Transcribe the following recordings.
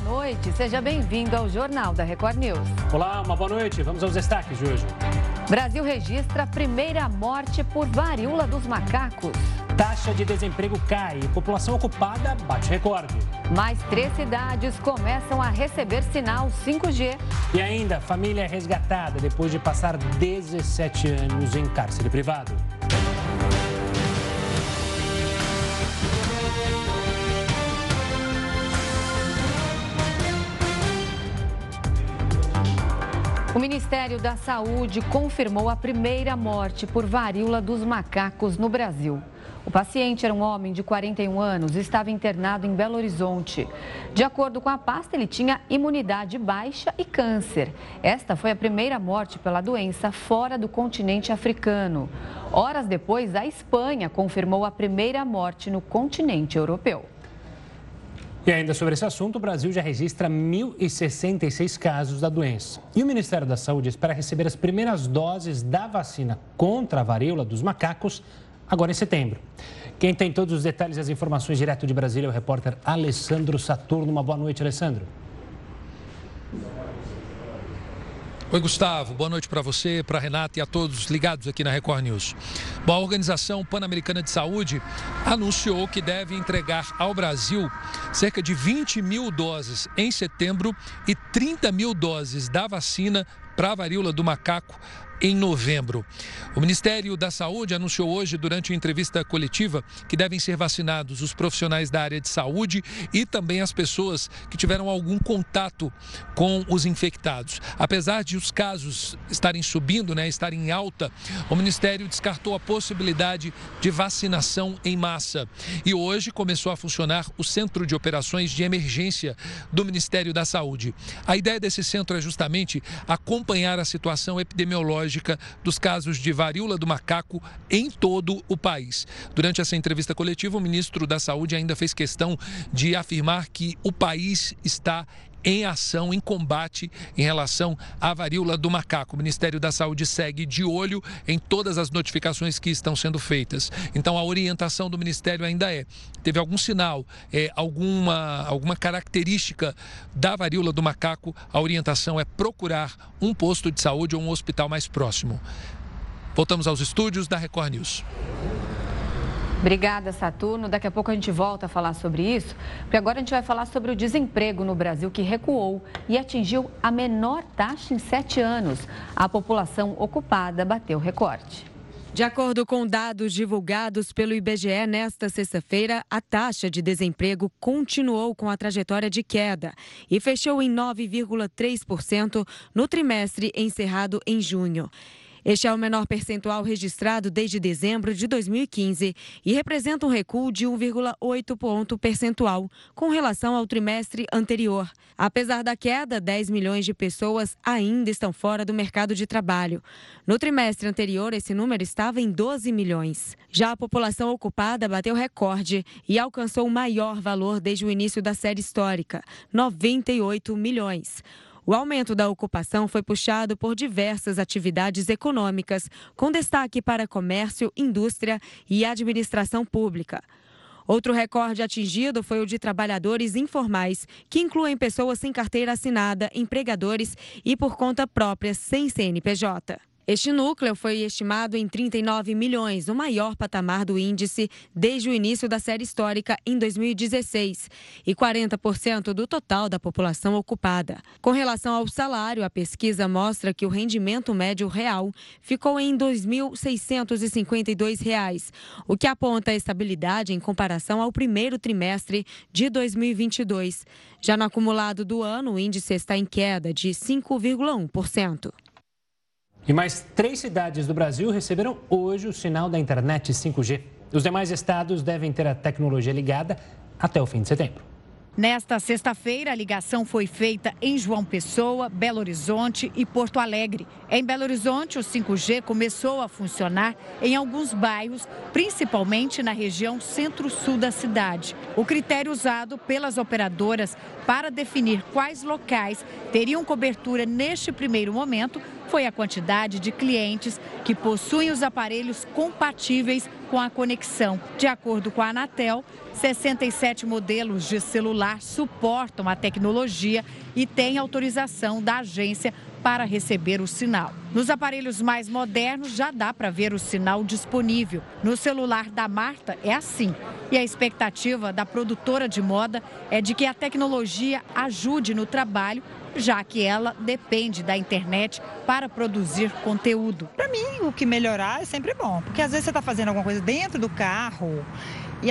noite. Seja bem-vindo ao Jornal da Record News. Olá, uma boa noite. Vamos aos destaques de hoje. Brasil registra a primeira morte por varíola dos macacos. Taxa de desemprego cai e população ocupada bate recorde. Mais três cidades começam a receber sinal 5G. E ainda, família é resgatada depois de passar 17 anos em cárcere privado. O Ministério da Saúde confirmou a primeira morte por varíola dos macacos no Brasil. O paciente era um homem de 41 anos e estava internado em Belo Horizonte. De acordo com a pasta, ele tinha imunidade baixa e câncer. Esta foi a primeira morte pela doença fora do continente africano. Horas depois, a Espanha confirmou a primeira morte no continente europeu. E ainda sobre esse assunto, o Brasil já registra 1.066 casos da doença. E o Ministério da Saúde espera receber as primeiras doses da vacina contra a varíola dos macacos agora em setembro. Quem tem todos os detalhes e as informações direto de Brasília é o repórter Alessandro Saturno. Uma boa noite, Alessandro. Oi, Gustavo. Boa noite para você, para Renata e a todos ligados aqui na Record News. Bom, a Organização Pan-Americana de Saúde anunciou que deve entregar ao Brasil cerca de 20 mil doses em setembro e 30 mil doses da vacina para a varíola do macaco em novembro. O Ministério da Saúde anunciou hoje, durante entrevista coletiva, que devem ser vacinados os profissionais da área de saúde e também as pessoas que tiveram algum contato com os infectados. Apesar de os casos estarem subindo, né, estarem em alta, o Ministério descartou a possibilidade de vacinação em massa. E hoje começou a funcionar o Centro de Operações de Emergência do Ministério da Saúde. A ideia desse centro é justamente acompanhar a situação epidemiológica dos casos de varíola do macaco em todo o país. Durante essa entrevista coletiva, o ministro da Saúde ainda fez questão de afirmar que o país está em ação, em combate em relação à varíola do macaco. O Ministério da Saúde segue de olho em todas as notificações que estão sendo feitas. Então, a orientação do Ministério ainda é: teve algum sinal, é, alguma, alguma característica da varíola do macaco, a orientação é procurar um posto de saúde ou um hospital mais próximo. Voltamos aos estúdios da Record News. Obrigada, Saturno. Daqui a pouco a gente volta a falar sobre isso, porque agora a gente vai falar sobre o desemprego no Brasil, que recuou e atingiu a menor taxa em sete anos. A população ocupada bateu recorde. De acordo com dados divulgados pelo IBGE nesta sexta-feira, a taxa de desemprego continuou com a trajetória de queda e fechou em 9,3% no trimestre encerrado em junho. Este é o menor percentual registrado desde dezembro de 2015 e representa um recuo de 1,8 ponto percentual com relação ao trimestre anterior. Apesar da queda, 10 milhões de pessoas ainda estão fora do mercado de trabalho. No trimestre anterior, esse número estava em 12 milhões. Já a população ocupada bateu recorde e alcançou o maior valor desde o início da série histórica, 98 milhões. O aumento da ocupação foi puxado por diversas atividades econômicas, com destaque para comércio, indústria e administração pública. Outro recorde atingido foi o de trabalhadores informais, que incluem pessoas sem carteira assinada, empregadores e por conta própria sem CNPJ. Este núcleo foi estimado em 39 milhões, o maior patamar do índice desde o início da série histórica em 2016, e 40% do total da população ocupada. Com relação ao salário, a pesquisa mostra que o rendimento médio real ficou em R$ 2.652, o que aponta a estabilidade em comparação ao primeiro trimestre de 2022. Já no acumulado do ano, o índice está em queda de 5,1%. E mais três cidades do Brasil receberam hoje o sinal da internet 5G. Os demais estados devem ter a tecnologia ligada até o fim de setembro. Nesta sexta-feira, a ligação foi feita em João Pessoa, Belo Horizonte e Porto Alegre. Em Belo Horizonte, o 5G começou a funcionar em alguns bairros, principalmente na região centro-sul da cidade. O critério usado pelas operadoras para definir quais locais teriam cobertura neste primeiro momento foi a quantidade de clientes que possuem os aparelhos compatíveis com a conexão. De acordo com a Anatel, 67 modelos de celular suportam a tecnologia e têm autorização da agência para receber o sinal. Nos aparelhos mais modernos já dá para ver o sinal disponível. No celular da Marta é assim. E a expectativa da produtora de moda é de que a tecnologia ajude no trabalho já que ela depende da internet para produzir conteúdo. Para mim, o que melhorar é sempre bom, porque às vezes você está fazendo alguma coisa dentro do carro e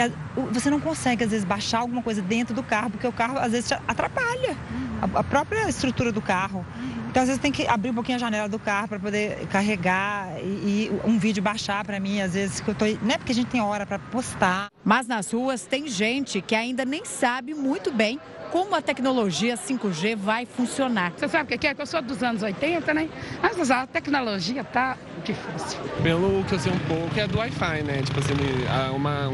você não consegue, às vezes, baixar alguma coisa dentro do carro, porque o carro, às vezes, atrapalha a, a própria estrutura do carro. Então, às vezes, tem que abrir um pouquinho a janela do carro para poder carregar e, e, um vídeo baixar para mim, às vezes, que eu tô. Não é porque a gente tem hora para postar. Mas nas ruas tem gente que ainda nem sabe muito bem como a tecnologia 5G vai funcionar. Você sabe o que é? Que eu sou dos anos 80, né? Mas a tecnologia tá difícil. Pelo que eu sei um pouco, é do Wi-Fi, né? Tipo assim, uma,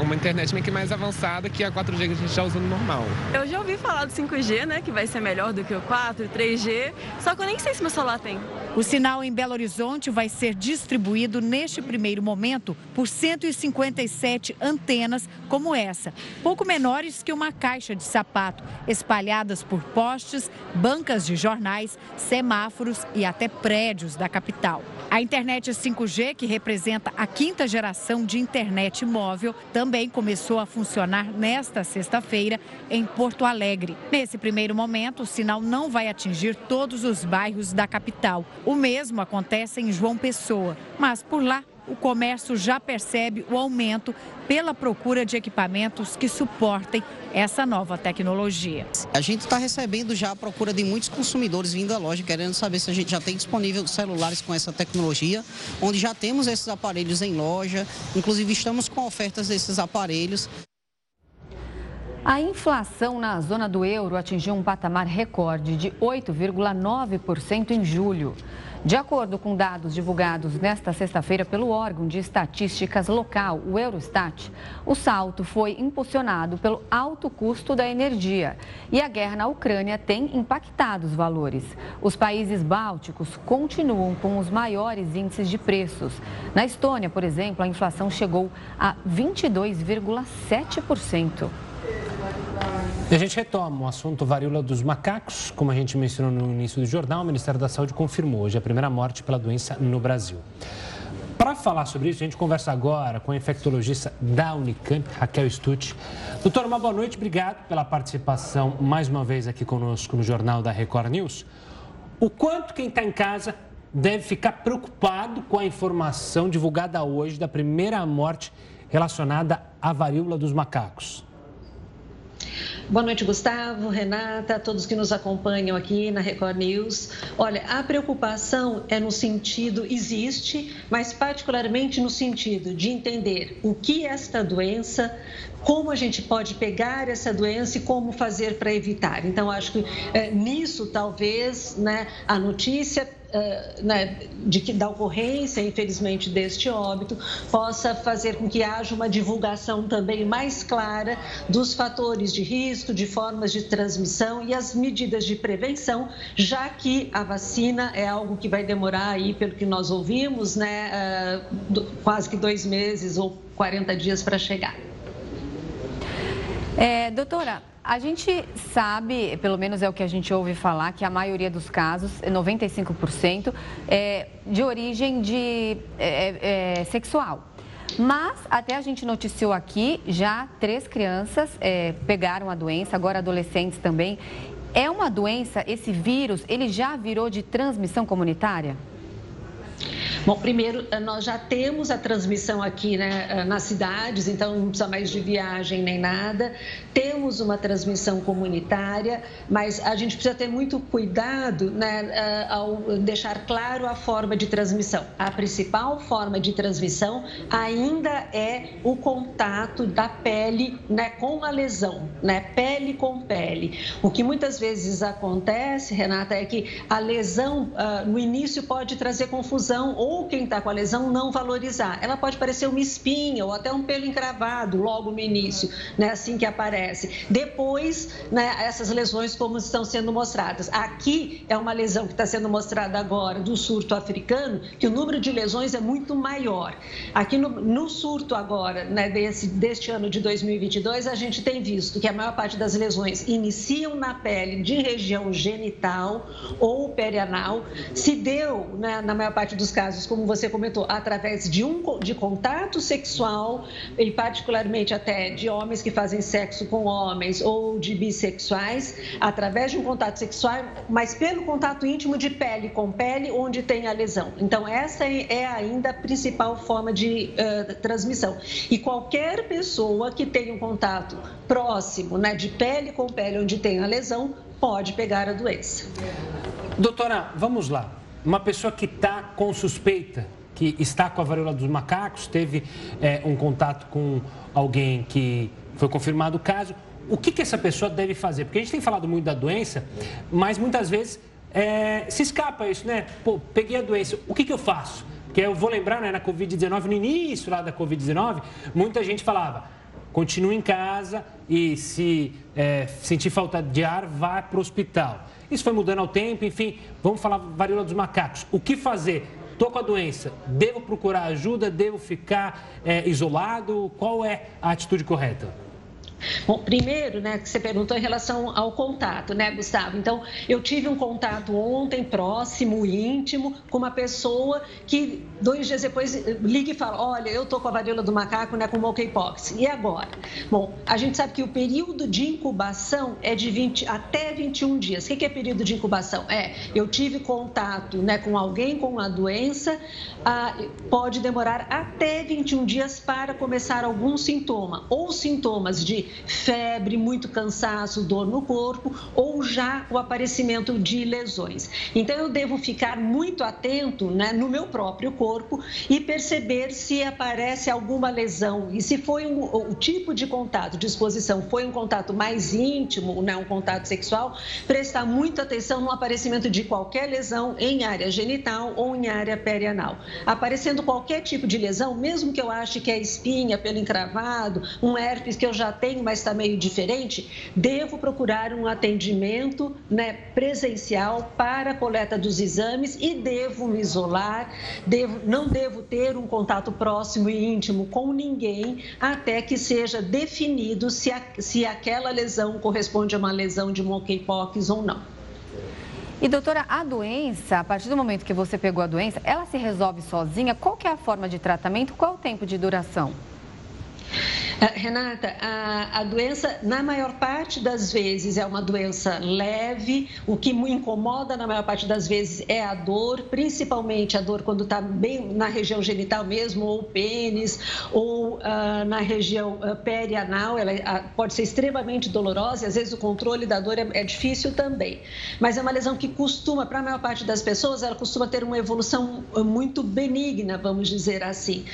uma internet meio que mais avançada que a 4G que a gente já usa no normal. Eu já ouvi falar do 5G, né? Que vai ser melhor do que o 4, 3G. Só que eu nem sei se meu celular tem. O sinal em Belo Horizonte vai ser distribuído neste primeiro momento por 157 antenas como essa, pouco menores que uma caixa de sapato, espalhadas por postes, bancas de jornais, semáforos e até prédios da capital. A internet 5G, que representa a quinta geração de internet móvel, também começou a funcionar nesta sexta-feira em Porto Alegre. Nesse primeiro momento, o sinal não vai atingir todos os bairros da capital. O mesmo acontece em João Pessoa, mas por lá o comércio já percebe o aumento pela procura de equipamentos que suportem essa nova tecnologia. A gente está recebendo já a procura de muitos consumidores vindo à loja querendo saber se a gente já tem disponível celulares com essa tecnologia, onde já temos esses aparelhos em loja, inclusive estamos com ofertas desses aparelhos. A inflação na zona do euro atingiu um patamar recorde de 8,9% em julho. De acordo com dados divulgados nesta sexta-feira pelo órgão de estatísticas local, o Eurostat, o salto foi impulsionado pelo alto custo da energia e a guerra na Ucrânia tem impactado os valores. Os países bálticos continuam com os maiores índices de preços. Na Estônia, por exemplo, a inflação chegou a 22,7%. E a gente retoma o assunto varíola dos macacos. Como a gente mencionou no início do jornal, o Ministério da Saúde confirmou hoje a primeira morte pela doença no Brasil. Para falar sobre isso, a gente conversa agora com a infectologista da Unicamp, Raquel Stutt. Doutora, uma boa noite, obrigado pela participação mais uma vez aqui conosco no Jornal da Record News. O quanto quem está em casa deve ficar preocupado com a informação divulgada hoje da primeira morte relacionada à varíola dos macacos? Boa noite, Gustavo, Renata, todos que nos acompanham aqui na Record News. Olha, a preocupação é no sentido, existe, mas particularmente no sentido de entender o que é esta doença, como a gente pode pegar essa doença e como fazer para evitar. Então, acho que é, nisso talvez né, a notícia uh, né, de que, da ocorrência, infelizmente, deste óbito, possa fazer com que haja uma divulgação também mais clara dos fatores de risco, de formas de transmissão e as medidas de prevenção, já que a vacina é algo que vai demorar aí, pelo que nós ouvimos, né, uh, do, quase que dois meses ou 40 dias para chegar. É, doutora, a gente sabe, pelo menos é o que a gente ouve falar, que a maioria dos casos, 95%, é de origem de, é, é, sexual. Mas até a gente noticiou aqui, já três crianças é, pegaram a doença, agora adolescentes também. É uma doença, esse vírus, ele já virou de transmissão comunitária? Bom, primeiro, eh, nós já temos a transmissão aqui né, eh, nas cidades, então não precisa mais de viagem nem nada. Temos uma transmissão comunitária, mas a gente precisa ter muito cuidado né, eh, ao deixar claro a forma de transmissão. A principal forma de transmissão ainda é o contato da pele né, com a lesão, né, pele com pele. O que muitas vezes acontece, Renata, é que a lesão uh, no início pode trazer confusão ou ou quem está com a lesão não valorizar. Ela pode parecer uma espinha ou até um pelo encravado logo no início, né, assim que aparece. Depois, né, essas lesões como estão sendo mostradas. Aqui é uma lesão que está sendo mostrada agora do surto africano, que o número de lesões é muito maior. Aqui no, no surto agora, né, desse, deste ano de 2022, a gente tem visto que a maior parte das lesões iniciam na pele de região genital ou perianal, se deu, né, na maior parte dos casos, como você comentou, através de um de contato sexual, e particularmente até de homens que fazem sexo com homens ou de bissexuais, através de um contato sexual, mas pelo contato íntimo de pele com pele, onde tem a lesão. Então, essa é ainda a principal forma de uh, transmissão. E qualquer pessoa que tenha um contato próximo, né, de pele com pele, onde tem a lesão, pode pegar a doença. Doutora, vamos lá. Uma pessoa que está com suspeita, que está com a varíola dos macacos, teve é, um contato com alguém que foi confirmado o caso, o que, que essa pessoa deve fazer? Porque a gente tem falado muito da doença, mas muitas vezes é, se escapa isso, né? Pô, peguei a doença, o que, que eu faço? Porque eu vou lembrar, né, na Covid-19, no início lá da Covid-19, muita gente falava, continue em casa e se é, sentir falta de ar, vá para o hospital. Isso foi mudando ao tempo, enfim, vamos falar varíola dos macacos. O que fazer? Estou com a doença, devo procurar ajuda, devo ficar é, isolado? Qual é a atitude correta? Bom, primeiro, né, que você perguntou em relação ao contato, né, Gustavo? Então, eu tive um contato ontem, próximo, íntimo, com uma pessoa que dois dias depois liga e fala: Olha, eu tô com a varíola do macaco, né, com monkeypox. E agora? Bom, a gente sabe que o período de incubação é de 20 até 21 dias. O que é período de incubação? É, eu tive contato, né, com alguém com a doença, ah, pode demorar até 21 dias para começar algum sintoma, ou sintomas de febre, muito cansaço, dor no corpo ou já o aparecimento de lesões. Então, eu devo ficar muito atento né, no meu próprio corpo e perceber se aparece alguma lesão e se foi um, o tipo de contato, de exposição, foi um contato mais íntimo, né, um contato sexual, prestar muita atenção no aparecimento de qualquer lesão em área genital ou em área perianal. Aparecendo qualquer tipo de lesão, mesmo que eu ache que é espinha, pelo encravado, um herpes que eu já tenho, mas está meio diferente, devo procurar um atendimento né, presencial para a coleta dos exames e devo me isolar, devo, não devo ter um contato próximo e íntimo com ninguém até que seja definido se, a, se aquela lesão corresponde a uma lesão de monkeypox ou não. E doutora, a doença, a partir do momento que você pegou a doença, ela se resolve sozinha? Qual que é a forma de tratamento? Qual o tempo de duração? Ah, Renata, a, a, doença, na maior parte das vezes, é uma doença leve. O que me incomoda, na maior parte das vezes, é a dor, principalmente a dor quando está bem na região genital mesmo, ou pênis, ou uh, na região uh, perianal. Ela uh, pode ser extremamente dolorosa e, às vezes, o controle da dor é, é difícil também. Mas é uma lesão que costuma, para a maior parte das pessoas, ela costuma ter uma evolução muito benigna, vamos dizer assim.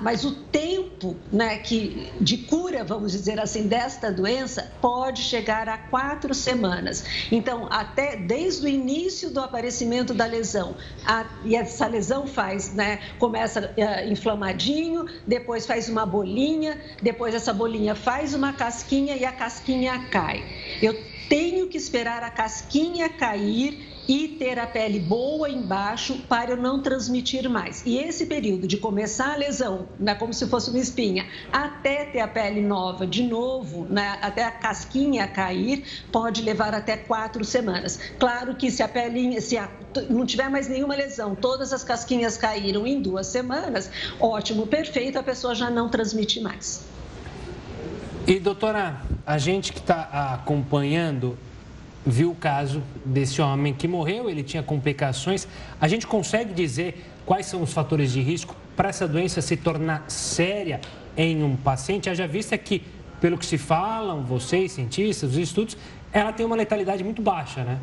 mas o tempo né, que de cura, vamos dizer assim, desta doença pode chegar a quatro semanas. Então, até desde o início do aparecimento da lesão, a, e essa lesão faz, né, começa uh, inflamadinho, depois faz uma bolinha, depois essa bolinha faz uma casquinha e a casquinha cai. Eu tenho que esperar a casquinha cair e ter a pele boa embaixo para eu não transmitir mais. E esse período de começar a lesão, né, como se fosse uma espinha, até ter a pele nova de novo, né, até a casquinha cair, pode levar até quatro semanas. Claro que se a pele, se a, não tiver mais nenhuma lesão, todas as casquinhas caíram em duas semanas, ótimo, perfeito, a pessoa já não transmite mais. E doutora, a gente que está acompanhando viu o caso desse homem que morreu, ele tinha complicações. A gente consegue dizer quais são os fatores de risco para essa doença se tornar séria em um paciente? Haja vista que, pelo que se falam, vocês, cientistas, os estudos, ela tem uma letalidade muito baixa, né?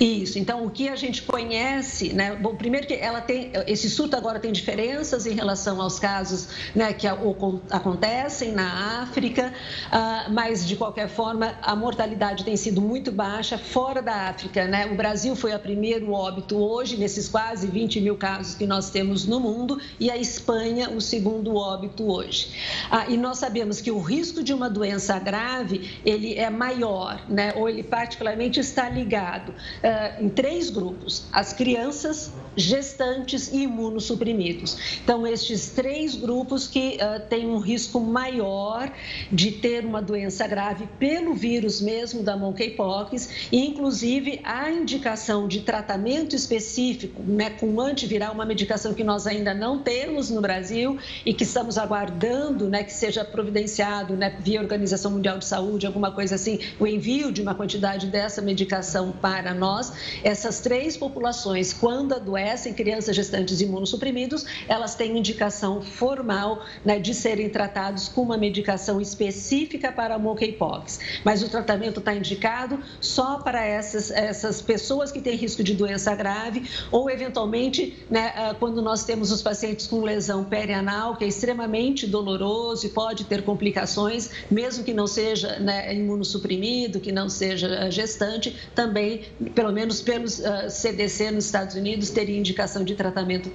Isso. Então, o que a gente conhece, né? Bom, primeiro que ela tem, esse surto agora tem diferenças em relação aos casos né, que acontecem na África, uh, mas de qualquer forma a mortalidade tem sido muito baixa fora da África, né? O Brasil foi a primeiro óbito hoje nesses quase 20 mil casos que nós temos no mundo e a Espanha o segundo óbito hoje. Ah, e nós sabemos que o risco de uma doença grave ele é maior, né? Ou ele particularmente está ligado uh, em três grupos: as crianças, gestantes e imunossuprimidos. Então, estes três grupos que uh, têm um risco maior de ter uma doença grave pelo vírus mesmo da monkeypox, e inclusive a indicação de tratamento específico né, com antiviral, uma medicação que nós ainda não temos no Brasil e que estamos aguardando né, que seja providenciado né, via Organização Mundial de Saúde, alguma coisa assim, o envio de uma quantidade dessa medicação para nós. Essas três populações, quando adoecem, crianças, gestantes imunossuprimidos, elas têm indicação formal né, de serem tratados com uma medicação específica para a monkeypox. Mas o tratamento está indicado só para essas, essas pessoas que têm risco de doença grave ou, eventualmente, né, ah, quando nós temos os pacientes com lesão perianal, que é extremamente doloroso e pode ter complicações, mesmo que não seja né, imunossuprimido, que não seja gestante, também, pelo menos pelos uh, ah, CDC nos Estados Unidos, teria indicação de tratamento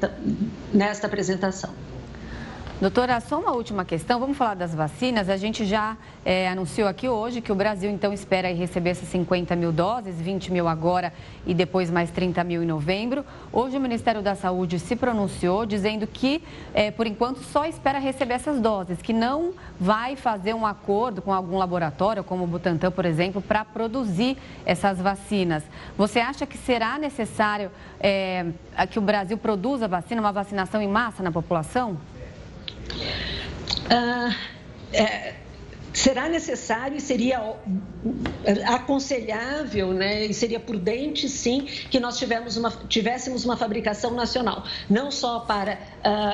nesta apresentação. Doutora, só uma última questão. Vamos falar das vacinas. A gente já é, anunciou aqui hoje que o Brasil, então, espera receber essas 50 mil doses, 20 mil agora e depois mais 30 mil em novembro. Hoje o Ministério da Saúde se pronunciou dizendo que, é, por enquanto, só espera receber essas doses, que não vai fazer um acordo com algum laboratório, como o Butantan, por exemplo, para produzir essas vacinas. Você acha que será necessário é, que o Brasil produza vacina, uma vacinação em massa na população? Ah, é, será necessário e seria aconselhável né, e seria prudente, sim, que nós uma, tivéssemos uma fabricação nacional, não só para uh,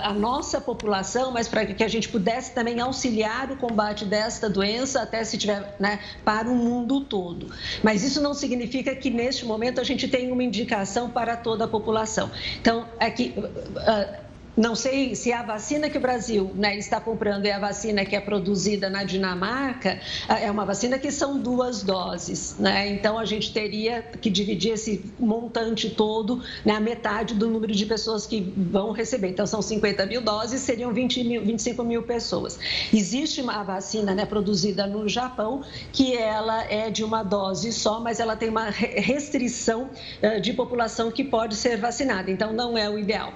a nossa população, mas para que a gente pudesse também auxiliar o combate desta doença, até se tiver né, para o mundo todo. Mas isso não significa que neste momento a gente tenha uma indicação para toda a população. Então, é que. Uh, não sei se a vacina que o Brasil né, está comprando é a vacina que é produzida na Dinamarca, é uma vacina que são duas doses, né? Então a gente teria que dividir esse montante todo, né, a metade do número de pessoas que vão receber. Então são 50 mil doses, seriam 20 mil, 25 mil pessoas. Existe uma vacina né, produzida no Japão que ela é de uma dose só, mas ela tem uma restrição uh, de população que pode ser vacinada. Então não é o ideal.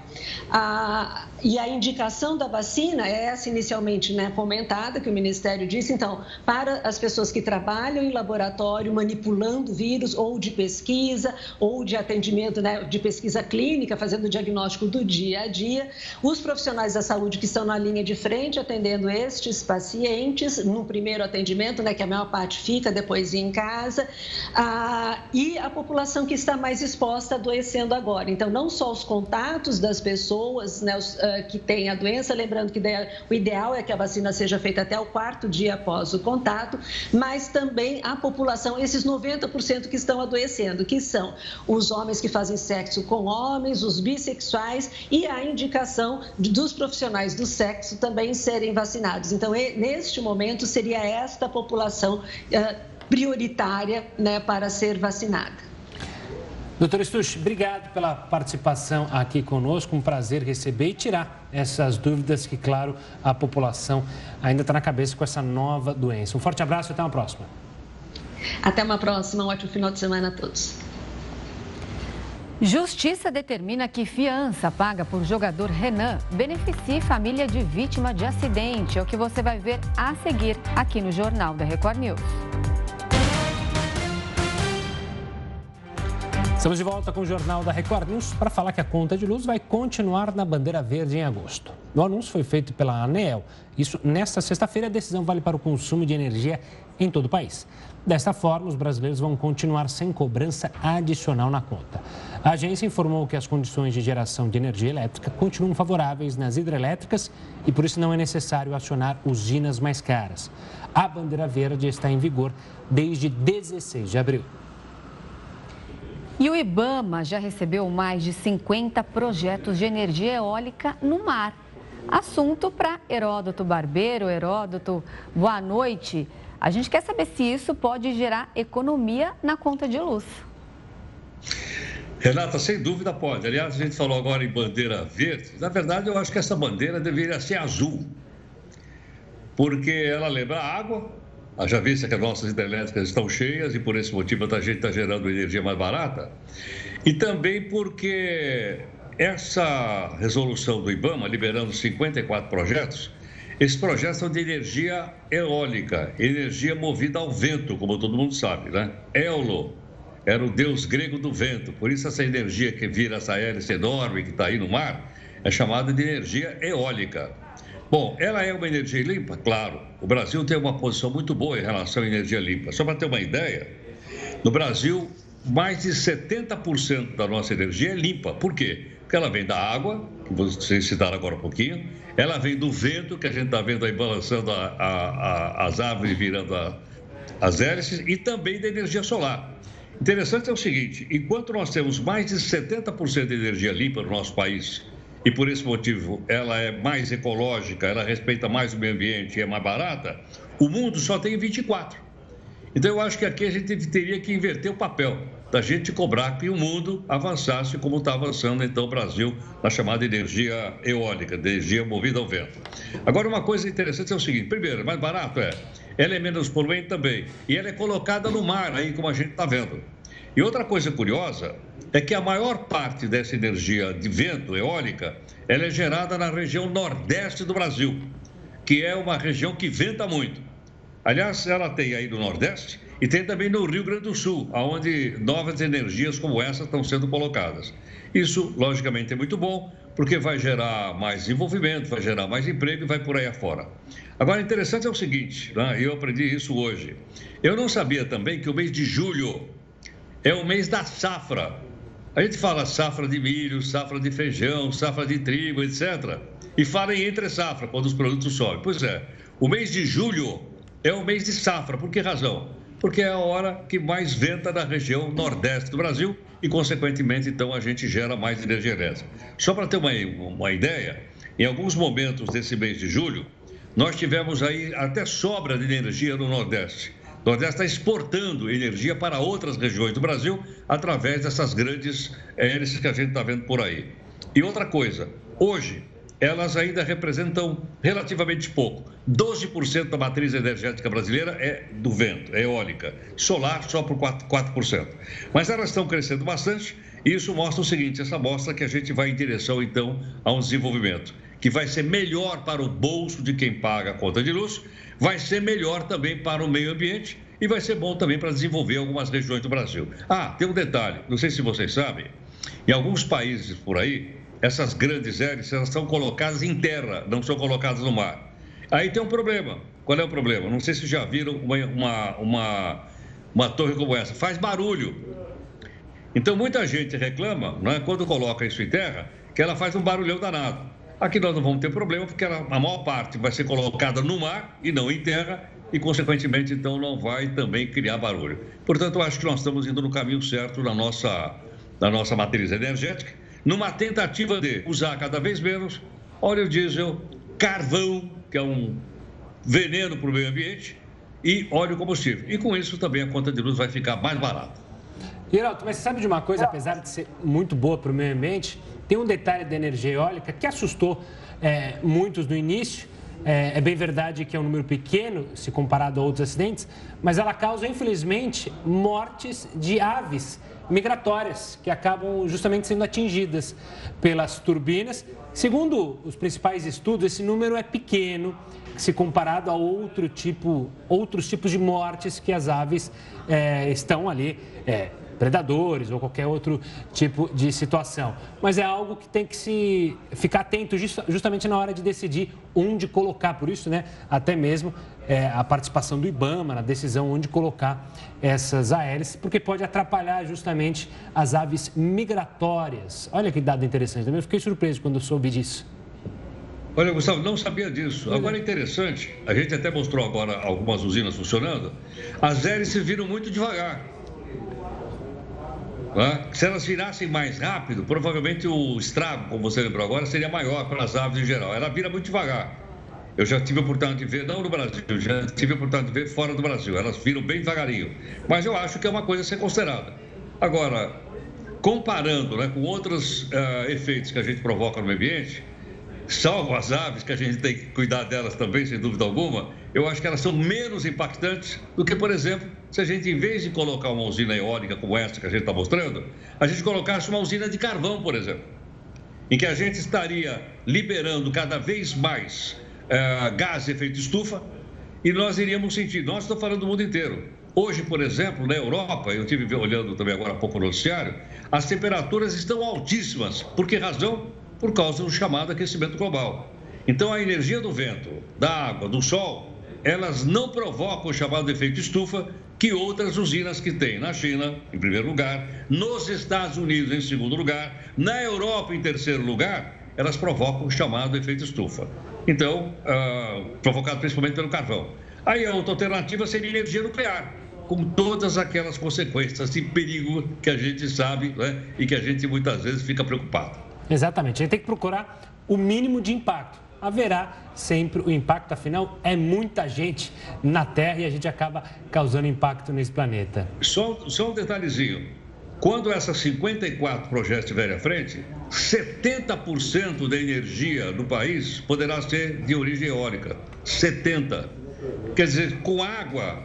A e a indicação da vacina é essa inicialmente né, comentada, que o Ministério disse, então, para as pessoas que trabalham em laboratório manipulando vírus ou de pesquisa ou de atendimento, né, de pesquisa clínica, fazendo o diagnóstico do dia a dia, os profissionais da saúde que estão na linha de frente atendendo estes pacientes, no primeiro atendimento, né, que a maior parte fica depois em casa, e a população que está mais exposta adoecendo agora. Então, não só os contatos das pessoas, né, uh, que têm a doença, lembrando que o ideal é que a vacina seja feita até o quarto dia após o contato, mas também a população, esses 90% que estão adoecendo, que são os homens que fazem sexo com homens, os bissexuais e a indicação dos profissionais do sexo também serem vacinados. Então, neste momento, seria esta população uh, prioritária né, para ser vacinada. Doutor Stuch, obrigado pela participação aqui conosco. Um prazer receber e tirar essas dúvidas que, claro, a população ainda está na cabeça com essa nova doença. Um forte abraço e até uma próxima. Até uma próxima. Um ótimo final de semana a todos. Justiça determina que fiança paga por jogador Renan beneficie família de vítima de acidente. É o que você vai ver a seguir aqui no Jornal da Record News. Estamos de volta com o Jornal da Record News para falar que a conta de luz vai continuar na bandeira verde em agosto. O anúncio foi feito pela ANEEL. Isso, nesta sexta-feira, a decisão vale para o consumo de energia em todo o país. Desta forma, os brasileiros vão continuar sem cobrança adicional na conta. A agência informou que as condições de geração de energia elétrica continuam favoráveis nas hidrelétricas e por isso não é necessário acionar usinas mais caras. A bandeira verde está em vigor desde 16 de abril. E o Ibama já recebeu mais de 50 projetos de energia eólica no mar. Assunto para Heródoto Barbeiro. Heródoto, boa noite. A gente quer saber se isso pode gerar economia na conta de luz. Renata, sem dúvida pode. Aliás, a gente falou agora em bandeira verde. Na verdade, eu acho que essa bandeira deveria ser azul, porque ela lembra água, Haja vista que as nossas hidrelétricas estão cheias e por esse motivo a gente está gerando energia mais barata. E também porque essa resolução do IBAMA, liberando 54 projetos, esses projetos são de energia eólica, energia movida ao vento, como todo mundo sabe, né? Éolo era o deus grego do vento, por isso essa energia que vira essa hélice enorme que está aí no mar é chamada de energia eólica. Bom, ela é uma energia limpa? Claro. O Brasil tem uma posição muito boa em relação à energia limpa. Só para ter uma ideia, no Brasil, mais de 70% da nossa energia é limpa. Por quê? Porque ela vem da água, que vocês citaram agora um pouquinho, ela vem do vento, que a gente está vendo aí balançando a, a, a, as árvores virando as hélices, e também da energia solar. Interessante é o seguinte: enquanto nós temos mais de 70% de energia limpa no nosso país e por esse motivo ela é mais ecológica, ela respeita mais o meio ambiente e é mais barata, o mundo só tem 24. Então eu acho que aqui a gente teria que inverter o papel da gente cobrar que o mundo avançasse como está avançando então o Brasil na chamada energia eólica, energia movida ao vento. Agora uma coisa interessante é o seguinte, primeiro, mais barato é, ela é menos poluente também e ela é colocada no mar aí como a gente está vendo. E outra coisa curiosa é que a maior parte dessa energia de vento eólica ela é gerada na região nordeste do Brasil, que é uma região que venta muito. Aliás, ela tem aí no Nordeste e tem também no Rio Grande do Sul, onde novas energias como essa estão sendo colocadas. Isso, logicamente, é muito bom, porque vai gerar mais desenvolvimento, vai gerar mais emprego e vai por aí afora. Agora, interessante é o seguinte, né? eu aprendi isso hoje. Eu não sabia também que o mês de julho é o mês da safra. A gente fala safra de milho, safra de feijão, safra de trigo, etc. E fala em entre safra, quando os produtos sobem. Pois é, o mês de julho é o mês de safra. Por que razão? Porque é a hora que mais venta na região nordeste do Brasil e, consequentemente, então a gente gera mais energia elétrica. Só para ter uma, uma ideia, em alguns momentos desse mês de julho, nós tivemos aí até sobra de energia no Nordeste. O Nordeste está exportando energia para outras regiões do Brasil através dessas grandes hélices que a gente está vendo por aí. E outra coisa, hoje elas ainda representam relativamente pouco. 12% da matriz energética brasileira é do vento, é eólica. Solar só por 4%. 4%. Mas elas estão crescendo bastante e isso mostra o seguinte: essa mostra que a gente vai em direção, então, a um desenvolvimento que vai ser melhor para o bolso de quem paga a conta de luz vai ser melhor também para o meio ambiente e vai ser bom também para desenvolver algumas regiões do Brasil. Ah, tem um detalhe, não sei se vocês sabem, em alguns países por aí, essas grandes hélices elas são colocadas em terra, não são colocadas no mar. Aí tem um problema. Qual é o problema? Não sei se já viram uma, uma, uma, uma torre como essa. Faz barulho. Então muita gente reclama, né, quando coloca isso em terra, que ela faz um barulhão danado. Aqui nós não vamos ter problema, porque a maior parte vai ser colocada no mar e não em terra, e, consequentemente, então, não vai também criar barulho. Portanto, eu acho que nós estamos indo no caminho certo na nossa, na nossa matriz energética, numa tentativa de usar cada vez menos óleo diesel, carvão, que é um veneno para o meio ambiente, e óleo combustível. E com isso também a conta de luz vai ficar mais barata. Geraldo, mas você sabe de uma coisa, apesar de ser muito boa para o meio ambiente, tem um detalhe da energia eólica que assustou é, muitos no início. É, é, bem verdade que é um número pequeno se comparado a outros acidentes, mas ela causa, infelizmente, mortes de aves migratórias que acabam justamente sendo atingidas pelas turbinas. Segundo os principais estudos, esse número é pequeno se comparado a outro tipo, outros tipos de mortes que as aves é, estão ali é, predadores ou qualquer outro tipo de situação. Mas é algo que tem que se ficar atento justamente na hora de decidir onde colocar. Por isso, né, até mesmo é, a participação do IBAMA na decisão onde colocar essas aéreas, porque pode atrapalhar justamente as aves migratórias. Olha que dado interessante. Também fiquei surpreso quando soube disso. Olha, Gustavo, não sabia disso. Agora é interessante, a gente até mostrou agora algumas usinas funcionando. As hélices viram muito devagar. Né? Se elas virassem mais rápido, provavelmente o estrago, como você lembrou agora, seria maior para as aves em geral. Ela vira muito devagar. Eu já tive a oportunidade de ver, não no Brasil, já tive a oportunidade de ver fora do Brasil. Elas viram bem devagarinho. Mas eu acho que é uma coisa a ser considerada. Agora, comparando né, com outros uh, efeitos que a gente provoca no ambiente, salvo as aves, que a gente tem que cuidar delas também, sem dúvida alguma, eu acho que elas são menos impactantes do que, por exemplo, se a gente, em vez de colocar uma usina eólica como essa que a gente está mostrando, a gente colocasse uma usina de carvão, por exemplo, em que a gente estaria liberando cada vez mais uh, gás de efeito estufa e nós iríamos sentir, nós estamos falando do mundo inteiro. Hoje, por exemplo, na Europa, eu estive olhando também agora há pouco no noticiário, as temperaturas estão altíssimas. Por que razão? Por causa do chamado aquecimento global. Então, a energia do vento, da água, do sol, elas não provocam o chamado efeito estufa que outras usinas que tem na China, em primeiro lugar, nos Estados Unidos, em segundo lugar, na Europa, em terceiro lugar, elas provocam o chamado efeito estufa. Então, uh, provocado principalmente pelo carvão. Aí a outra alternativa seria energia nuclear, com todas aquelas consequências de perigo que a gente sabe né, e que a gente muitas vezes fica preocupado. Exatamente, a gente tem que procurar o mínimo de impacto haverá sempre o impacto, afinal, é muita gente na Terra e a gente acaba causando impacto nesse planeta. Só, só um detalhezinho. Quando essas 54 projetos estiverem à frente, 70% da energia do país poderá ser de origem eólica. 70%. Quer dizer, com água,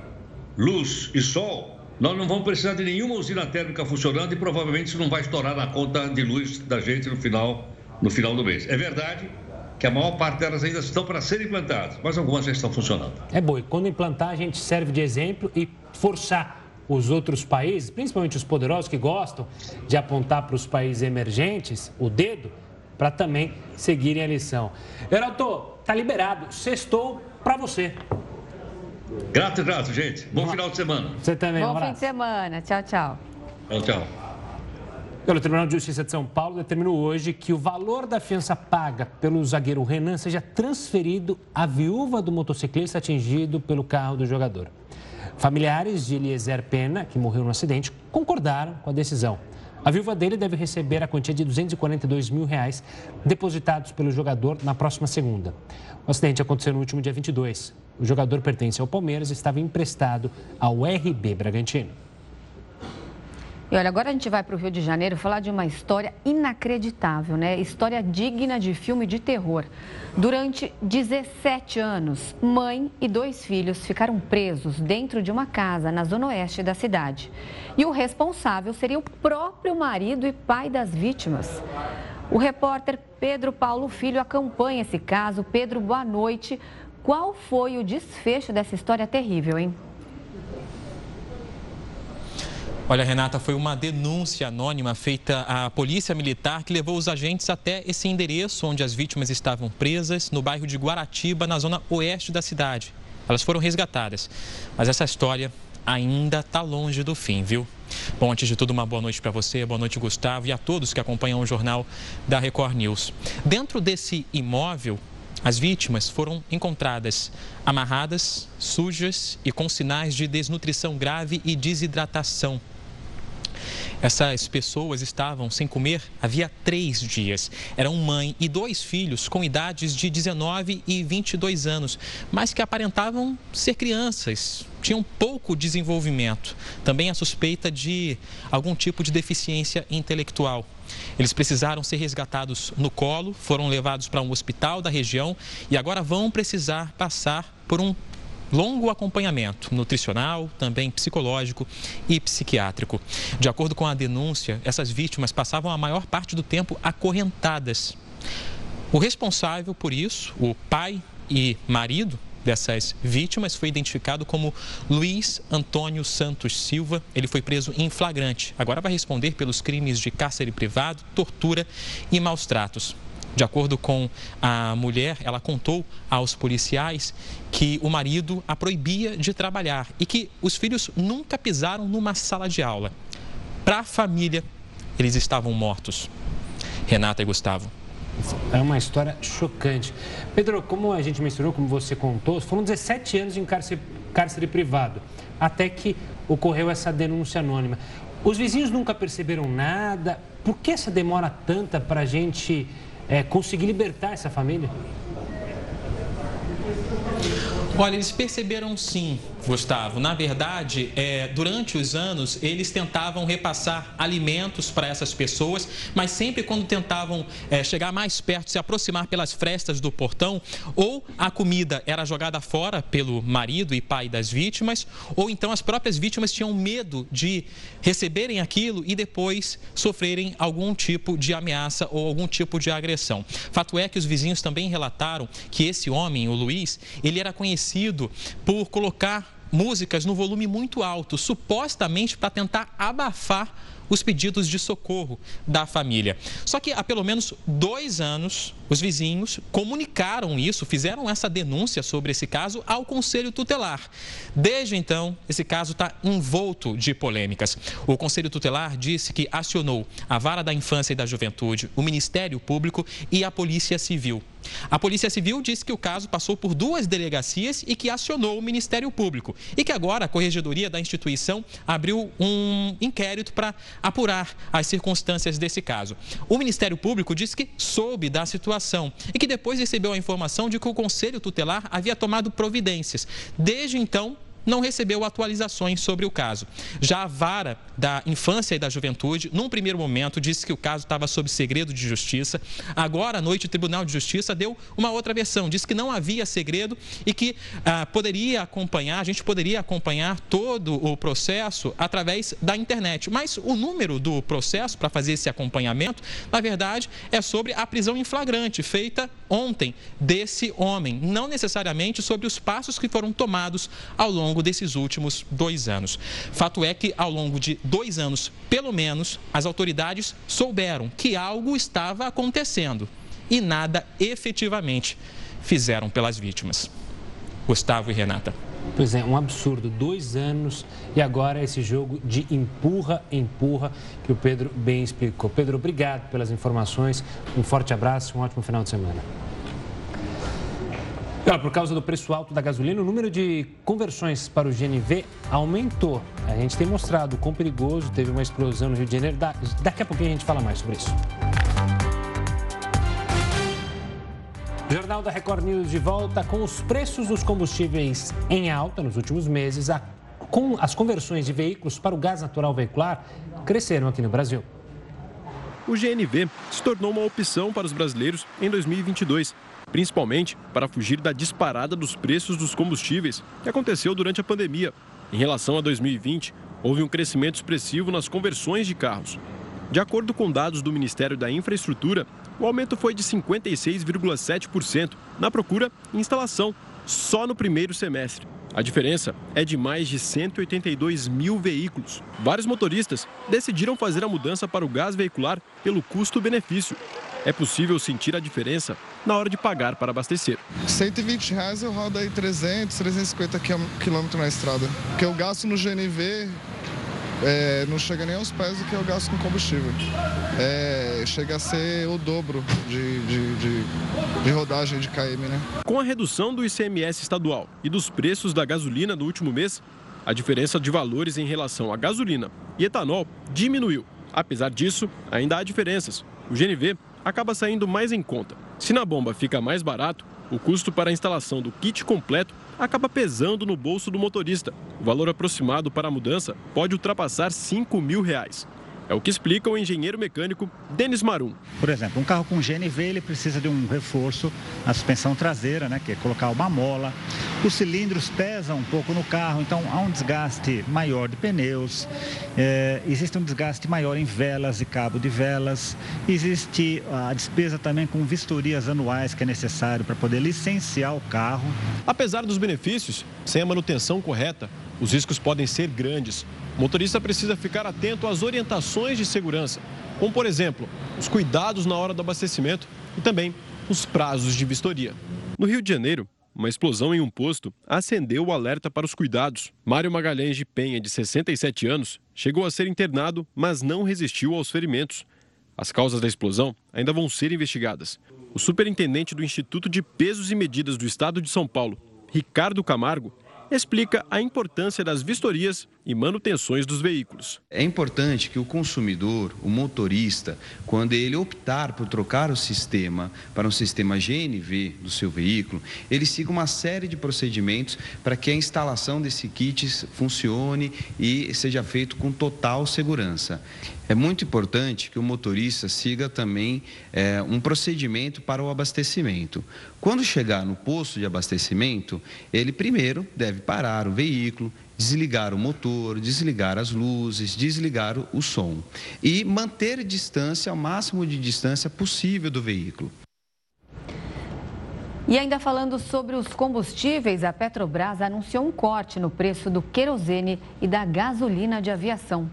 luz e sol, nós não vamos precisar de nenhuma usina térmica funcionando e provavelmente isso não vai estourar na conta de luz da gente no final, no final do mês. É verdade que a maior parte delas ainda estão para serem implantadas, mas algumas já estão funcionando. É bom, e quando implantar, a gente serve de exemplo e forçar os outros países, principalmente os poderosos que gostam de apontar para os países emergentes o dedo, para também seguirem a lição. Heraldo, tá liberado. Sextou para você. Grato, grato, gente. Bom final de semana. Você também, Bom um fim de semana. Tchau, tchau. Tchau, tchau. O Tribunal de Justiça de São Paulo determinou hoje que o valor da fiança paga pelo zagueiro Renan seja transferido à viúva do motociclista atingido pelo carro do jogador. Familiares de Eliezer Pena, que morreu no acidente, concordaram com a decisão. A viúva dele deve receber a quantia de 242 mil reais depositados pelo jogador na próxima segunda. O acidente aconteceu no último dia 22. O jogador pertence ao Palmeiras e estava emprestado ao RB Bragantino. E olha, agora a gente vai para o Rio de Janeiro falar de uma história inacreditável, né? História digna de filme de terror. Durante 17 anos, mãe e dois filhos ficaram presos dentro de uma casa na zona oeste da cidade. E o responsável seria o próprio marido e pai das vítimas. O repórter Pedro Paulo Filho acompanha esse caso. Pedro, boa noite. Qual foi o desfecho dessa história terrível, hein? Olha, Renata, foi uma denúncia anônima feita à Polícia Militar que levou os agentes até esse endereço onde as vítimas estavam presas, no bairro de Guaratiba, na zona oeste da cidade. Elas foram resgatadas. Mas essa história ainda está longe do fim, viu? Bom, antes de tudo, uma boa noite para você, boa noite, Gustavo, e a todos que acompanham o jornal da Record News. Dentro desse imóvel, as vítimas foram encontradas amarradas, sujas e com sinais de desnutrição grave e desidratação. Essas pessoas estavam sem comer havia três dias. Eram mãe e dois filhos com idades de 19 e 22 anos, mas que aparentavam ser crianças, tinham pouco desenvolvimento. Também a suspeita de algum tipo de deficiência intelectual. Eles precisaram ser resgatados no colo, foram levados para um hospital da região e agora vão precisar passar por um longo acompanhamento nutricional, também psicológico e psiquiátrico. De acordo com a denúncia, essas vítimas passavam a maior parte do tempo acorrentadas. O responsável por isso, o pai e marido dessas vítimas foi identificado como Luiz Antônio Santos Silva. Ele foi preso em flagrante. Agora vai responder pelos crimes de cárcere privado, tortura e maus tratos. De acordo com a mulher, ela contou aos policiais que o marido a proibia de trabalhar e que os filhos nunca pisaram numa sala de aula. Para a família, eles estavam mortos. Renata e Gustavo. É uma história chocante. Pedro, como a gente mencionou, como você contou, foram 17 anos em cárcere, cárcere privado. até que ocorreu essa denúncia anônima. Os vizinhos nunca perceberam nada. Por que essa demora tanta para a gente é, conseguir libertar essa família? Olha, eles perceberam sim, Gustavo. Na verdade, é, durante os anos, eles tentavam repassar alimentos para essas pessoas, mas sempre quando tentavam é, chegar mais perto, se aproximar pelas frestas do portão, ou a comida era jogada fora pelo marido e pai das vítimas, ou então as próprias vítimas tinham medo de receberem aquilo e depois sofrerem algum tipo de ameaça ou algum tipo de agressão. Fato é que os vizinhos também relataram que esse homem, o Luiz, ele era conhecido conhecido por colocar músicas no volume muito alto, supostamente para tentar abafar os pedidos de socorro da família. Só que há pelo menos dois anos, os vizinhos comunicaram isso, fizeram essa denúncia sobre esse caso ao Conselho Tutelar. Desde então, esse caso está envolto de polêmicas. O Conselho Tutelar disse que acionou a Vara da Infância e da Juventude, o Ministério Público e a Polícia Civil. A Polícia Civil disse que o caso passou por duas delegacias e que acionou o Ministério Público. E que agora a Corregedoria da instituição abriu um inquérito para apurar as circunstâncias desse caso. O Ministério Público disse que soube da situação e que depois recebeu a informação de que o Conselho Tutelar havia tomado providências. Desde então, não recebeu atualizações sobre o caso. Já a vara da infância e da juventude, num primeiro momento, disse que o caso estava sob segredo de justiça. Agora, à noite, o Tribunal de Justiça deu uma outra versão, disse que não havia segredo e que ah, poderia acompanhar, a gente poderia acompanhar todo o processo através da internet. Mas o número do processo para fazer esse acompanhamento, na verdade, é sobre a prisão em flagrante feita ontem desse homem, não necessariamente sobre os passos que foram tomados ao longo longo desses últimos dois anos. Fato é que, ao longo de dois anos, pelo menos, as autoridades souberam que algo estava acontecendo e nada efetivamente fizeram pelas vítimas. Gustavo e Renata. Pois é, um absurdo. Dois anos e agora esse jogo de empurra, empurra, que o Pedro bem explicou. Pedro, obrigado pelas informações. Um forte abraço, um ótimo final de semana por causa do preço alto da gasolina, o número de conversões para o GNV aumentou. A gente tem mostrado o quão perigoso teve uma explosão no Rio de Janeiro. Da, daqui a pouquinho a gente fala mais sobre isso. Jornal da Record News de volta com os preços dos combustíveis em alta nos últimos meses. A, com as conversões de veículos para o gás natural veicular cresceram aqui no Brasil. O GNV se tornou uma opção para os brasileiros em 2022 principalmente para fugir da disparada dos preços dos combustíveis que aconteceu durante a pandemia. Em relação a 2020, houve um crescimento expressivo nas conversões de carros. De acordo com dados do Ministério da Infraestrutura, o aumento foi de 56,7% na procura e instalação, só no primeiro semestre. A diferença é de mais de 182 mil veículos. Vários motoristas decidiram fazer a mudança para o gás veicular pelo custo-benefício é possível sentir a diferença na hora de pagar para abastecer. 120 reais eu rodo aí 300, 350 quilômetros na estrada. O que eu gasto no GNV é, não chega nem aos pés do que eu gasto com combustível. É, chega a ser o dobro de, de, de, de, rodagem de KM, né? Com a redução do ICMS estadual e dos preços da gasolina no último mês, a diferença de valores em relação à gasolina e etanol diminuiu. Apesar disso, ainda há diferenças. O GNV acaba saindo mais em conta. Se na bomba fica mais barato, o custo para a instalação do kit completo acaba pesando no bolso do motorista. O valor aproximado para a mudança pode ultrapassar 5 mil reais. É o que explica o engenheiro mecânico Denis Marum. Por exemplo, um carro com GNV ele precisa de um reforço na suspensão traseira, né, que é colocar uma mola. Os cilindros pesam um pouco no carro, então há um desgaste maior de pneus. É, existe um desgaste maior em velas e cabo de velas. Existe a despesa também com vistorias anuais que é necessário para poder licenciar o carro. Apesar dos benefícios, sem a manutenção correta, os riscos podem ser grandes. O motorista precisa ficar atento às orientações de segurança, como, por exemplo, os cuidados na hora do abastecimento e também os prazos de vistoria. No Rio de Janeiro, uma explosão em um posto acendeu o alerta para os cuidados. Mário Magalhães de Penha, de 67 anos, chegou a ser internado, mas não resistiu aos ferimentos. As causas da explosão ainda vão ser investigadas. O superintendente do Instituto de Pesos e Medidas do Estado de São Paulo, Ricardo Camargo, explica a importância das vistorias e manutenções dos veículos. É importante que o consumidor, o motorista, quando ele optar por trocar o sistema para um sistema GNV do seu veículo, ele siga uma série de procedimentos para que a instalação desse kit funcione e seja feito com total segurança. É muito importante que o motorista siga também é, um procedimento para o abastecimento. Quando chegar no posto de abastecimento, ele primeiro deve parar o veículo, desligar o motor, desligar as luzes, desligar o som e manter distância, ao máximo de distância possível do veículo. E ainda falando sobre os combustíveis, a Petrobras anunciou um corte no preço do querosene e da gasolina de aviação.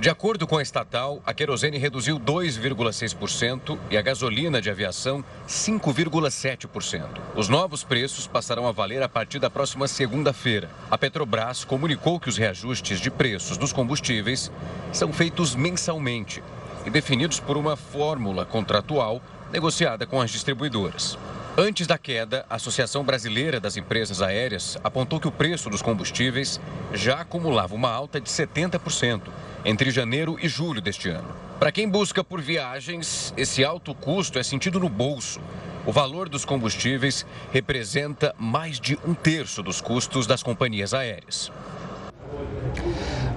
De acordo com a estatal, a querosene reduziu 2,6% e a gasolina de aviação 5,7%. Os novos preços passarão a valer a partir da próxima segunda-feira. A Petrobras comunicou que os reajustes de preços dos combustíveis são feitos mensalmente e definidos por uma fórmula contratual negociada com as distribuidoras. Antes da queda, a Associação Brasileira das Empresas Aéreas apontou que o preço dos combustíveis já acumulava uma alta de 70% entre janeiro e julho deste ano. Para quem busca por viagens, esse alto custo é sentido no bolso. O valor dos combustíveis representa mais de um terço dos custos das companhias aéreas.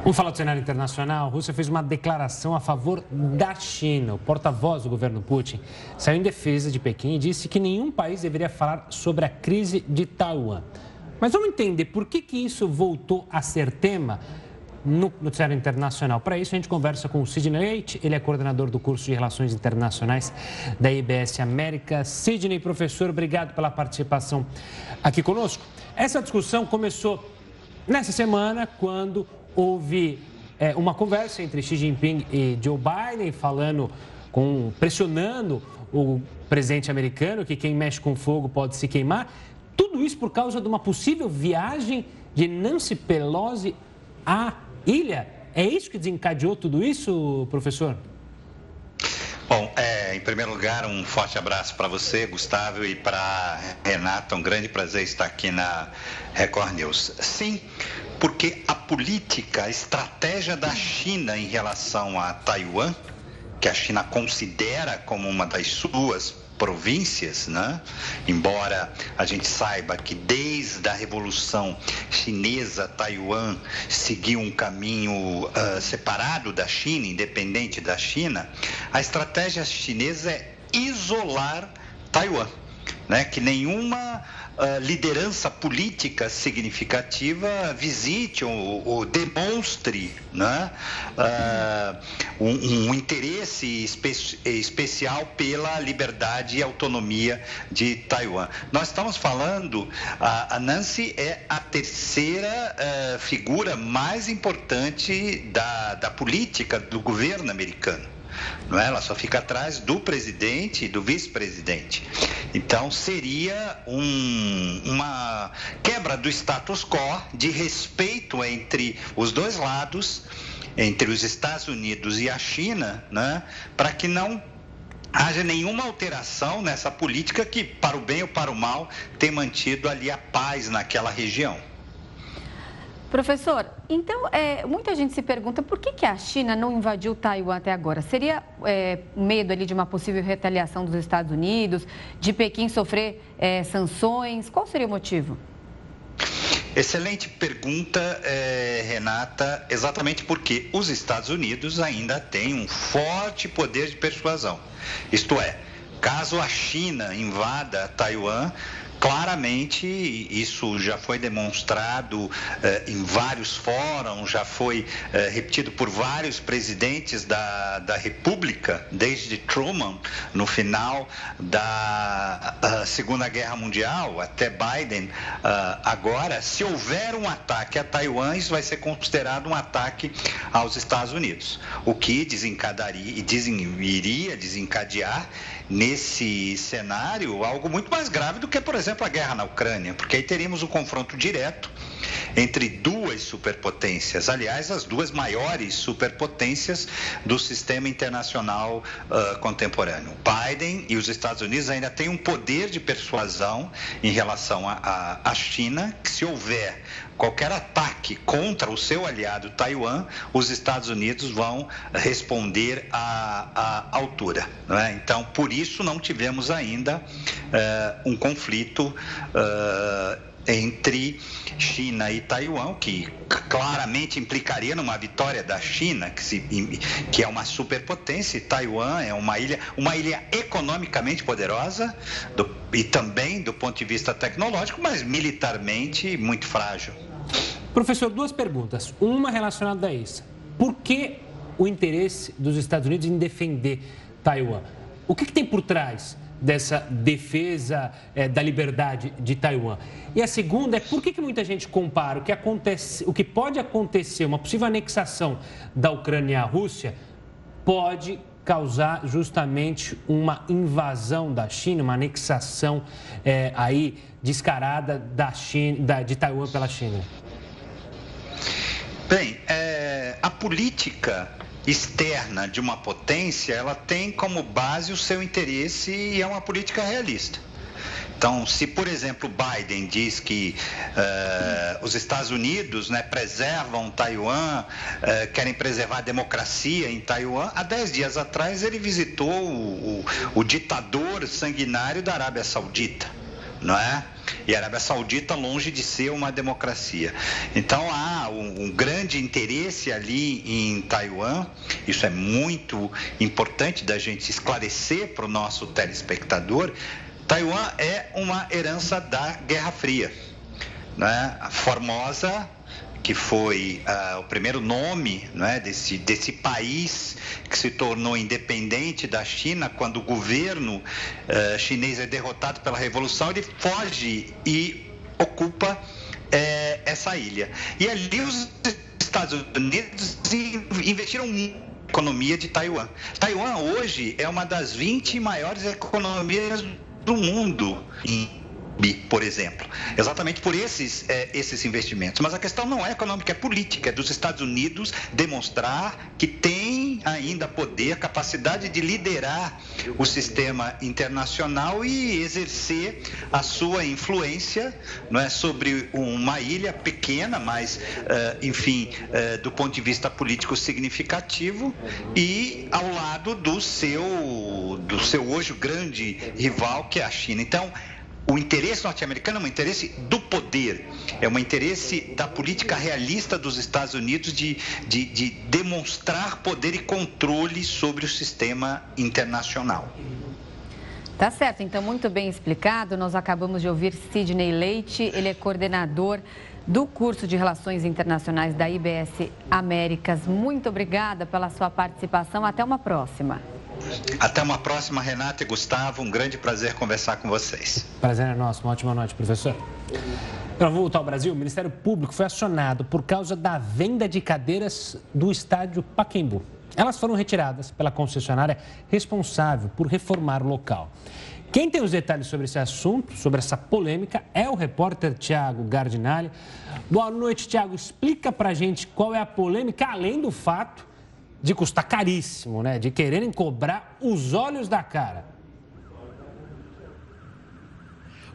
Vamos falar do cenário internacional. A Rússia fez uma declaração a favor da China. O porta-voz do governo Putin saiu em defesa de Pequim e disse que nenhum país deveria falar sobre a crise de Taiwan. Mas vamos entender por que, que isso voltou a ser tema no noticiário internacional. Para isso, a gente conversa com o Sidney Leite, ele é coordenador do curso de Relações Internacionais da IBS América. Sidney, professor, obrigado pela participação aqui conosco. Essa discussão começou nessa semana, quando houve é, uma conversa entre Xi Jinping e Joe Biden, falando, com, pressionando o presidente americano que quem mexe com fogo pode se queimar. Tudo isso por causa de uma possível viagem de Nancy Pelosi a ilha. É isso que desencadeou tudo isso, professor? Bom, é, em primeiro lugar, um forte abraço para você, Gustavo, e para Renata. Um grande prazer estar aqui na Record News. Sim, porque a política, a estratégia da China em relação a Taiwan, que a China considera como uma das suas províncias, né? embora a gente saiba que desde a Revolução Chinesa, Taiwan seguiu um caminho uh, separado da China, independente da China, a estratégia chinesa é isolar Taiwan, né? que nenhuma liderança política significativa visite ou, ou demonstre né, uh, um, um, interesse espe especial pela liberdade e autonomia de Taiwan. Nós estamos falando, a, a Nancy é a terceira uh, figura mais importante da, da política do governo americano não é? Ela só fica atrás do presidente e do vice-presidente. Então seria um, uma quebra do status quo de respeito entre os dois lados, entre os Estados Unidos e a China, né? Para que não haja nenhuma alteração nessa política que, para o bem ou para o mal, tem mantido ali a paz naquela região. Professor, então é, muita gente se pergunta por que, que a China não invadiu Taiwan até agora? Seria é, medo ali de uma possível retaliação dos Estados Unidos, de Pequim sofrer é, sanções? Qual seria o motivo? Excelente pergunta, é, Renata, exatamente porque os Estados Unidos ainda têm um forte poder de persuasão. Isto é, caso a China invada Taiwan, Claramente, isso já foi demonstrado eh, em vários fóruns, já foi eh, repetido por vários presidentes da, da República, desde Truman, no final da uh, Segunda Guerra Mundial, até Biden, uh, agora, se houver um ataque a Taiwan, isso vai ser considerado um ataque aos Estados Unidos, o que desencadearia, iria desencadear nesse cenário algo muito mais grave do que, por exemplo, a guerra na Ucrânia, porque aí teríamos um confronto direto entre duas superpotências, aliás, as duas maiores superpotências do sistema internacional uh, contemporâneo. Biden e os Estados Unidos ainda têm um poder de persuasão em relação à China, que se houver qualquer ataque contra o seu aliado Taiwan, os Estados Unidos vão responder à, à altura. É? Então, por isso, não tivemos ainda uh, um conflito. Uh, entre China e Taiwan, que claramente implicaria numa vitória da China, que, se, que é uma superpotência, e Taiwan é uma ilha, uma ilha economicamente poderosa do, e também do ponto de vista tecnológico, mas militarmente muito frágil. Professor, duas perguntas. Uma relacionada a isso. Por que o interesse dos Estados Unidos em defender Taiwan? O que, que tem por trás dessa defesa é, da liberdade de Taiwan. E a segunda é por que, que muita gente compara o que, acontece, o que pode acontecer, uma possível anexação da Ucrânia à Rússia, pode causar justamente uma invasão da China, uma anexação é, aí descarada da China, da, de Taiwan pela China? Bem, é, a política externa de uma potência, ela tem como base o seu interesse e é uma política realista. Então, se, por exemplo, Biden diz que uh, os Estados Unidos né, preservam Taiwan, uh, querem preservar a democracia em Taiwan, há dez dias atrás ele visitou o, o, o ditador sanguinário da Arábia Saudita, não é? E a Arábia Saudita longe de ser uma democracia. Então há um, um grande interesse ali em Taiwan. Isso é muito importante da gente esclarecer para o nosso telespectador. Taiwan é uma herança da Guerra Fria. Né? A Formosa que foi uh, o primeiro nome né, desse, desse país que se tornou independente da China, quando o governo uh, chinês é derrotado pela Revolução, ele foge e ocupa uh, essa ilha. E ali os Estados Unidos investiram na economia de Taiwan. Taiwan hoje é uma das 20 maiores economias do mundo em por exemplo, exatamente por esses, é, esses investimentos. Mas a questão não é econômica, é política, é dos Estados Unidos demonstrar que tem ainda poder, capacidade de liderar o sistema internacional e exercer a sua influência não é, sobre uma ilha pequena, mas, uh, enfim, uh, do ponto de vista político significativo e ao lado do seu, do seu hoje grande rival, que é a China. Então, o interesse norte-americano é um interesse do poder, é um interesse da política realista dos Estados Unidos de, de, de demonstrar poder e controle sobre o sistema internacional. Tá certo, então muito bem explicado. Nós acabamos de ouvir Sidney Leite, ele é coordenador do curso de Relações Internacionais da IBS Américas. Muito obrigada pela sua participação. Até uma próxima. Até uma próxima, Renata e Gustavo. Um grande prazer conversar com vocês. Prazer é nosso. Uma ótima noite, professor. Para voltar ao Brasil, o Ministério Público foi acionado por causa da venda de cadeiras do estádio Paquembu. Elas foram retiradas pela concessionária responsável por reformar o local. Quem tem os detalhes sobre esse assunto, sobre essa polêmica, é o repórter Tiago Gardinali. Boa noite, Tiago. Explica para gente qual é a polêmica, além do fato de custar caríssimo, né? De quererem cobrar os olhos da cara.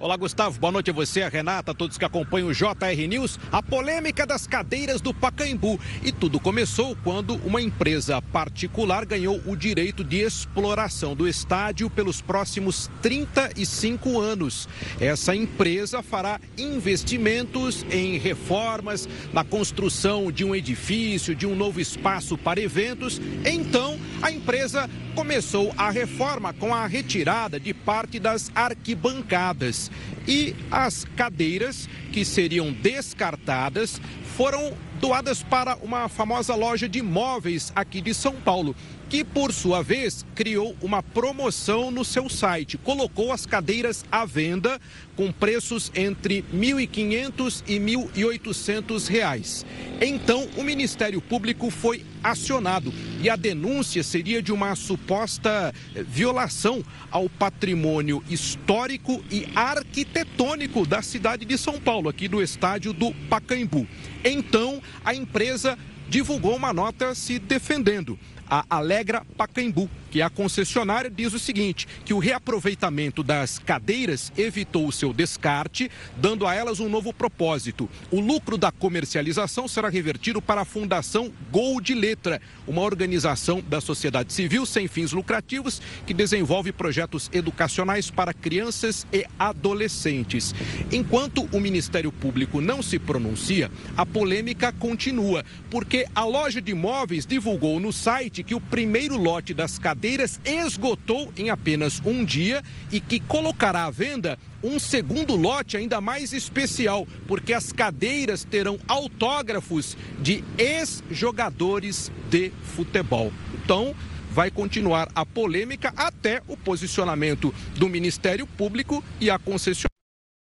Olá, Gustavo. Boa noite a você, a Renata, a todos que acompanham o JR News. A polêmica das cadeiras do Pacaembu. E tudo começou quando uma empresa particular ganhou o direito de exploração do estádio pelos próximos 35 anos. Essa empresa fará investimentos em reformas, na construção de um edifício, de um novo espaço para eventos. Então, a empresa começou a reforma com a retirada de parte das arquibancadas. E as cadeiras que seriam descartadas foram doadas para uma famosa loja de móveis aqui de São Paulo. Que por sua vez criou uma promoção no seu site. Colocou as cadeiras à venda com preços entre R$ 1.500 e 1.800 reais. Então, o Ministério Público foi acionado e a denúncia seria de uma suposta eh, violação ao patrimônio histórico e arquitetônico da cidade de São Paulo, aqui do estádio do Pacaembu. Então, a empresa divulgou uma nota se defendendo. A Alegra Pacaembu que a concessionária diz o seguinte, que o reaproveitamento das cadeiras evitou o seu descarte, dando a elas um novo propósito. O lucro da comercialização será revertido para a Fundação Gol de Letra, uma organização da sociedade civil sem fins lucrativos que desenvolve projetos educacionais para crianças e adolescentes. Enquanto o Ministério Público não se pronuncia, a polêmica continua, porque a loja de imóveis divulgou no site que o primeiro lote das cadeiras cadeiras esgotou em apenas um dia e que colocará à venda um segundo lote ainda mais especial, porque as cadeiras terão autógrafos de ex-jogadores de futebol. Então, vai continuar a polêmica até o posicionamento do Ministério Público e a concessionária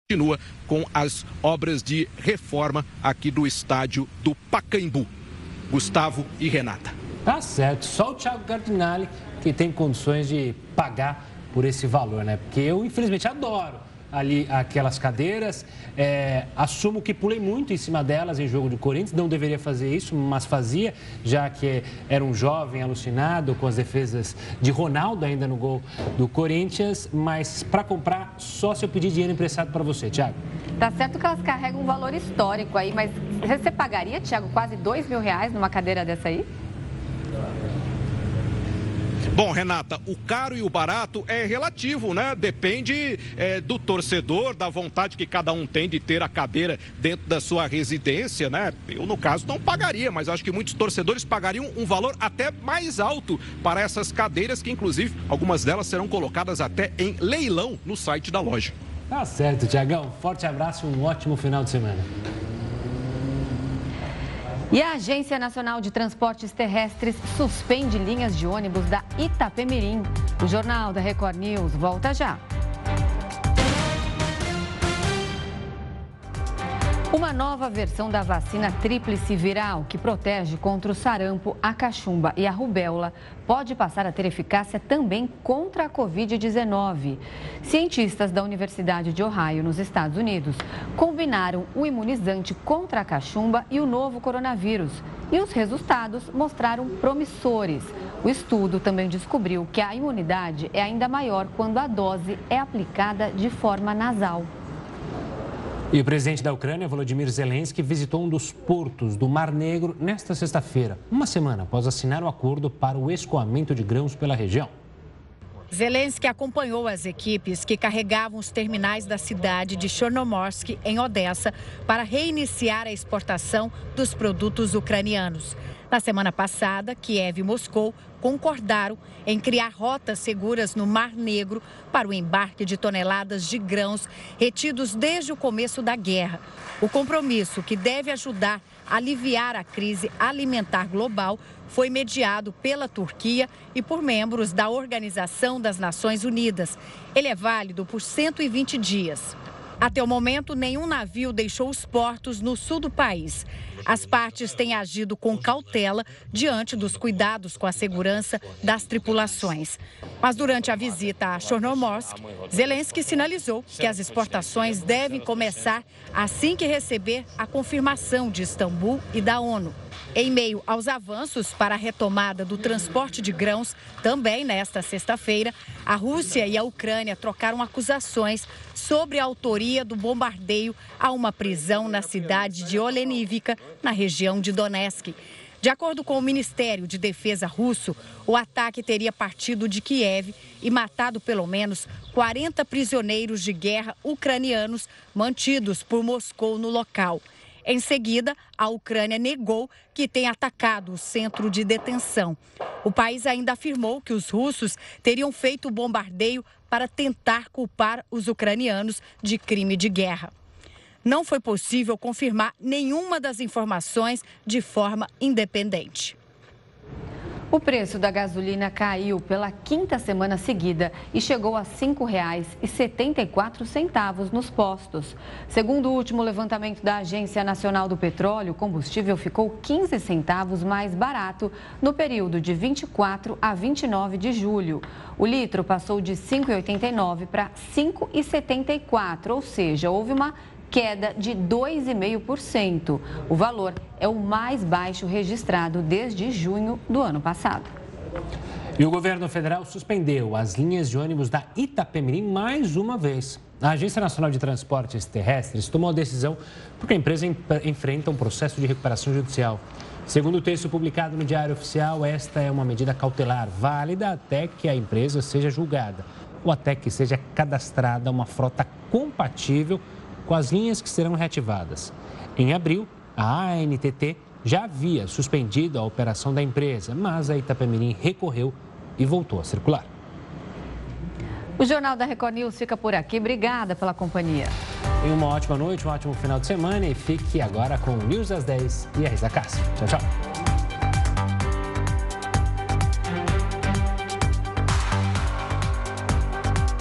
continua com as obras de reforma aqui do estádio do Pacaembu. Gustavo e Renata. Tá certo, só o Thiago Cardinale que tem condições de pagar por esse valor, né? Porque eu, infelizmente, adoro ali aquelas cadeiras. É, assumo que pulei muito em cima delas em jogo do Corinthians. Não deveria fazer isso, mas fazia, já que era um jovem alucinado com as defesas de Ronaldo ainda no gol do Corinthians. Mas para comprar, só se eu pedir dinheiro emprestado para você, Thiago. Tá certo que elas carregam um valor histórico aí, mas você pagaria, Thiago, quase dois mil reais numa cadeira dessa aí? Bom, Renata, o caro e o barato é relativo, né? Depende é, do torcedor, da vontade que cada um tem de ter a cadeira dentro da sua residência, né? Eu, no caso, não pagaria, mas acho que muitos torcedores pagariam um valor até mais alto para essas cadeiras, que inclusive algumas delas serão colocadas até em leilão no site da loja. Tá certo, Tiagão. Forte abraço e um ótimo final de semana. E a Agência Nacional de Transportes Terrestres suspende linhas de ônibus da Itapemirim. O Jornal da Record News volta já. Uma nova versão da vacina tríplice viral, que protege contra o sarampo, a cachumba e a rubéola, pode passar a ter eficácia também contra a Covid-19. Cientistas da Universidade de Ohio, nos Estados Unidos, combinaram o imunizante contra a cachumba e o novo coronavírus. E os resultados mostraram promissores. O estudo também descobriu que a imunidade é ainda maior quando a dose é aplicada de forma nasal. E o presidente da Ucrânia, Volodymyr Zelensky, visitou um dos portos do Mar Negro nesta sexta-feira, uma semana após assinar o acordo para o escoamento de grãos pela região. Zelensky acompanhou as equipes que carregavam os terminais da cidade de Chornomorsk, em Odessa, para reiniciar a exportação dos produtos ucranianos. Na semana passada, Kiev e Moscou concordaram em criar rotas seguras no Mar Negro para o embarque de toneladas de grãos retidos desde o começo da guerra. O compromisso, que deve ajudar a aliviar a crise alimentar global, foi mediado pela Turquia e por membros da Organização das Nações Unidas. Ele é válido por 120 dias. Até o momento, nenhum navio deixou os portos no sul do país. As partes têm agido com cautela diante dos cuidados com a segurança das tripulações. Mas durante a visita a Chornomorsk, Zelensky sinalizou que as exportações devem começar assim que receber a confirmação de Istambul e da ONU. Em meio aos avanços para a retomada do transporte de grãos, também nesta sexta-feira, a Rússia e a Ucrânia trocaram acusações sobre a autoria do bombardeio a uma prisão na cidade de Olenivka, na região de Donetsk. De acordo com o Ministério de Defesa russo, o ataque teria partido de Kiev e matado pelo menos 40 prisioneiros de guerra ucranianos mantidos por Moscou no local. Em seguida, a Ucrânia negou que tem atacado o centro de detenção. O país ainda afirmou que os russos teriam feito o bombardeio para tentar culpar os ucranianos de crime de guerra. Não foi possível confirmar nenhuma das informações de forma independente. O preço da gasolina caiu pela quinta semana seguida e chegou a R$ 5,74 nos postos. Segundo o último levantamento da Agência Nacional do Petróleo, o combustível ficou 15 centavos mais barato no período de 24 a 29 de julho. O litro passou de 5,89 para 5,74, ou seja, houve uma queda de 2,5%. O valor é o mais baixo registrado desde junho do ano passado. E o governo federal suspendeu as linhas de ônibus da Itapemirim mais uma vez. A Agência Nacional de Transportes Terrestres tomou a decisão porque a empresa enfrenta um processo de recuperação judicial. Segundo o texto publicado no Diário Oficial, esta é uma medida cautelar válida até que a empresa seja julgada ou até que seja cadastrada uma frota compatível com as linhas que serão reativadas. Em abril, a ANTT já havia suspendido a operação da empresa, mas a Itapemirim recorreu e voltou a circular. O Jornal da Record News fica por aqui. Obrigada pela companhia. Tenha uma ótima noite, um ótimo final de semana e fique agora com o News das 10 e a Risa Cássio. Tchau, tchau.